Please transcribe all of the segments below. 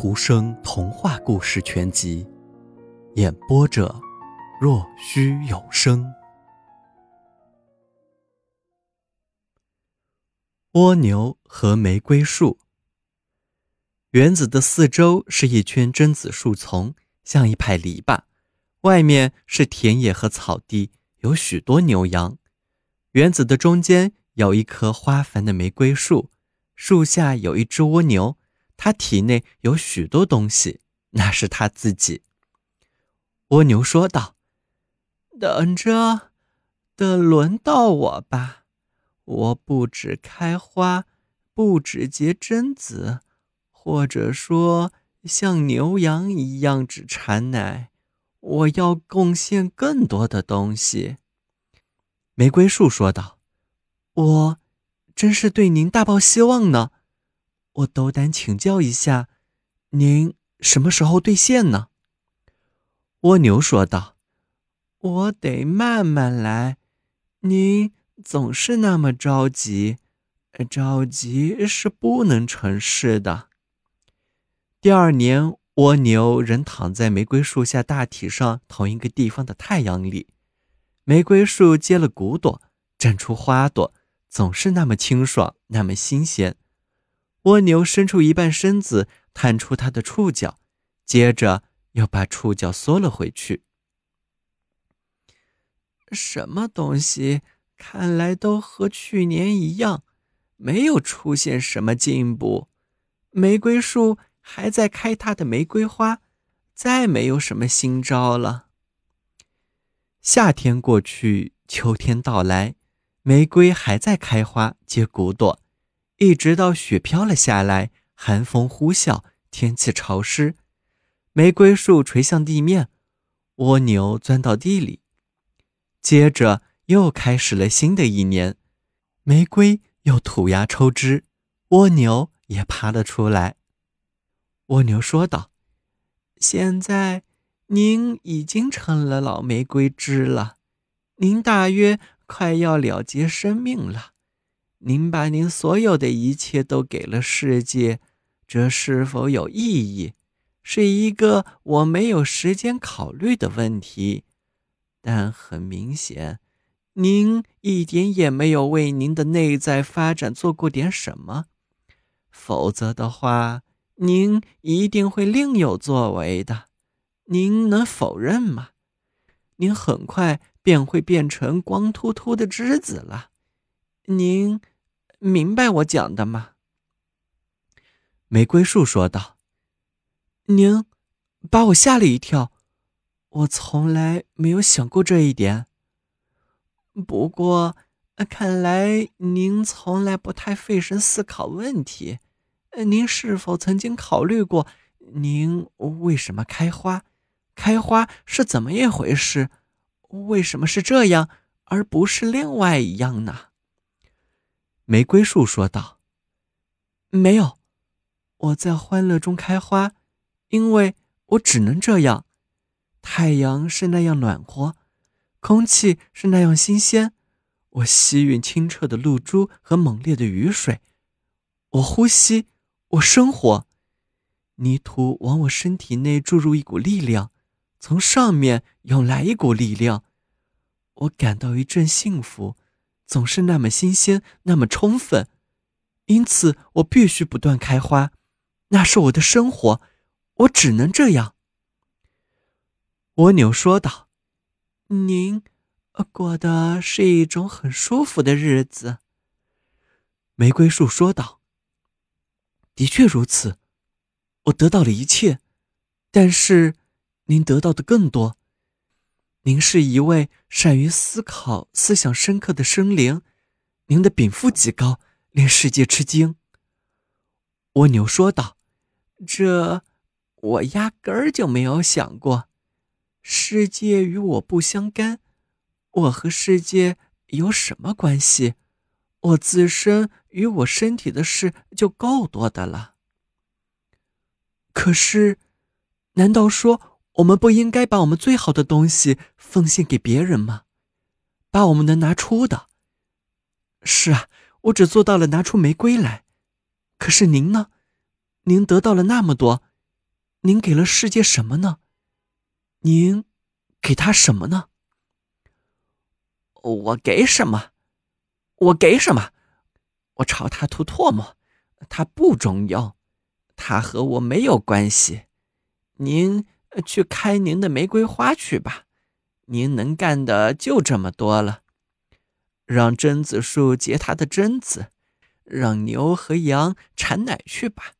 图生童话故事全集，演播者：若虚有声。蜗牛和玫瑰树。园子的四周是一圈榛子树丛，像一排篱笆，外面是田野和草地，有许多牛羊。园子的中间有一棵花繁的玫瑰树，树下有一只蜗牛。他体内有许多东西，那是他自己。蜗牛说道：“等着，等轮到我吧。我不止开花，不止结榛子，或者说像牛羊一样只产奶。我要贡献更多的东西。”玫瑰树说道：“我真是对您大抱希望呢。”我斗胆请教一下，您什么时候兑现呢？蜗牛说道：“我得慢慢来，您总是那么着急，着急是不能成事的。”第二年，蜗牛仍躺在玫瑰树下大体上同一个地方的太阳里，玫瑰树结了骨朵，绽出花朵，总是那么清爽，那么新鲜。蜗牛伸出一半身子，探出它的触角，接着又把触角缩了回去。什么东西？看来都和去年一样，没有出现什么进步。玫瑰树还在开它的玫瑰花，再没有什么新招了。夏天过去，秋天到来，玫瑰还在开花结骨朵。一直到雪飘了下来，寒风呼啸，天气潮湿，玫瑰树垂向地面，蜗牛钻到地里。接着又开始了新的一年，玫瑰又吐芽抽枝，蜗牛也爬了出来。蜗牛说道：“现在您已经成了老玫瑰枝了，您大约快要了结生命了。”您把您所有的一切都给了世界，这是否有意义？是一个我没有时间考虑的问题。但很明显，您一点也没有为您的内在发展做过点什么。否则的话，您一定会另有作为的。您能否认吗？您很快便会变成光秃秃的枝子了。您明白我讲的吗？玫瑰树说道：“您把我吓了一跳，我从来没有想过这一点。不过，看来您从来不太费神思考问题。您是否曾经考虑过，您为什么开花？开花是怎么一回事？为什么是这样，而不是另外一样呢？”玫瑰树说道：“没有，我在欢乐中开花，因为我只能这样。太阳是那样暖和，空气是那样新鲜，我吸吮清澈的露珠和猛烈的雨水，我呼吸，我生活。泥土往我身体内注入一股力量，从上面涌来一股力量，我感到一阵幸福。”总是那么新鲜，那么充分，因此我必须不断开花，那是我的生活，我只能这样。”蜗牛说道，“您过的是一种很舒服的日子。”玫瑰树说道，“的确如此，我得到了一切，但是您得到的更多。”您是一位善于思考、思想深刻的生灵，您的禀赋极高，令世界吃惊。”蜗牛说道，“这我压根儿就没有想过。世界与我不相干，我和世界有什么关系？我自身与我身体的事就够多的了。可是，难道说？”我们不应该把我们最好的东西奉献给别人吗？把我们能拿出的。是啊，我只做到了拿出玫瑰来。可是您呢？您得到了那么多，您给了世界什么呢？您给他什么呢？我给什么？我给什么？我朝他吐唾沫，他不重要，他和我没有关系。您去开您的玫瑰花去吧，您能干的就这么多了。让榛子树结它的榛子，让牛和羊产奶去吧，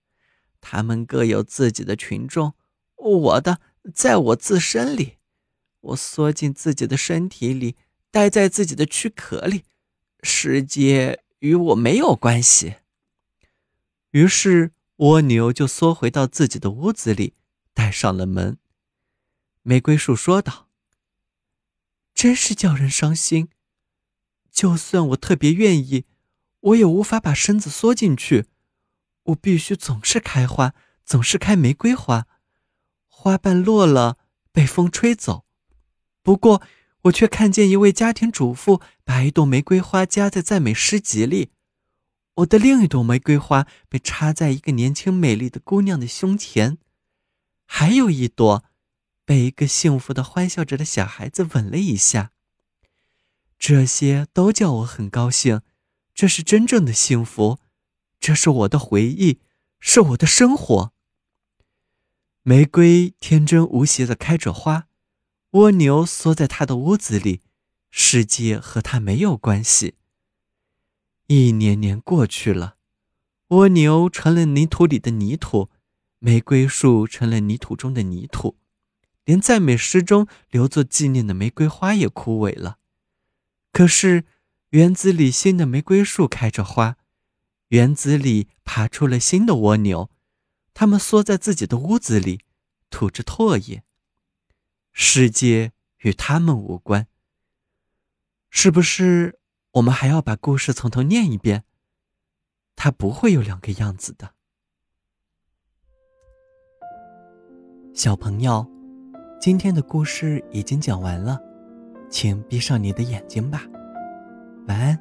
它们各有自己的群众，我的在我自身里，我缩进自己的身体里。待在自己的躯壳里，世界与我没有关系。于是蜗牛就缩回到自己的屋子里，带上了门。玫瑰树说道：“真是叫人伤心。就算我特别愿意，我也无法把身子缩进去。我必须总是开花，总是开玫瑰花。花瓣落了，被风吹走。不过。”我却看见一位家庭主妇把一朵玫瑰花夹在赞美诗集里，我的另一朵玫瑰花被插在一个年轻美丽的姑娘的胸前，还有一朵被一个幸福的欢笑着的小孩子吻了一下。这些都叫我很高兴，这是真正的幸福，这是我的回忆，是我的生活。玫瑰天真无邪的开着花。蜗牛缩在它的屋子里，世界和它没有关系。一年年过去了，蜗牛成了泥土里的泥土，玫瑰树成了泥土中的泥土，连赞美诗中留作纪念的玫瑰花也枯萎了。可是，园子里新的玫瑰树开着花，园子里爬出了新的蜗牛，它们缩在自己的屋子里，吐着唾液。世界与他们无关。是不是我们还要把故事从头念一遍？它不会有两个样子的。小朋友，今天的故事已经讲完了，请闭上你的眼睛吧，晚安。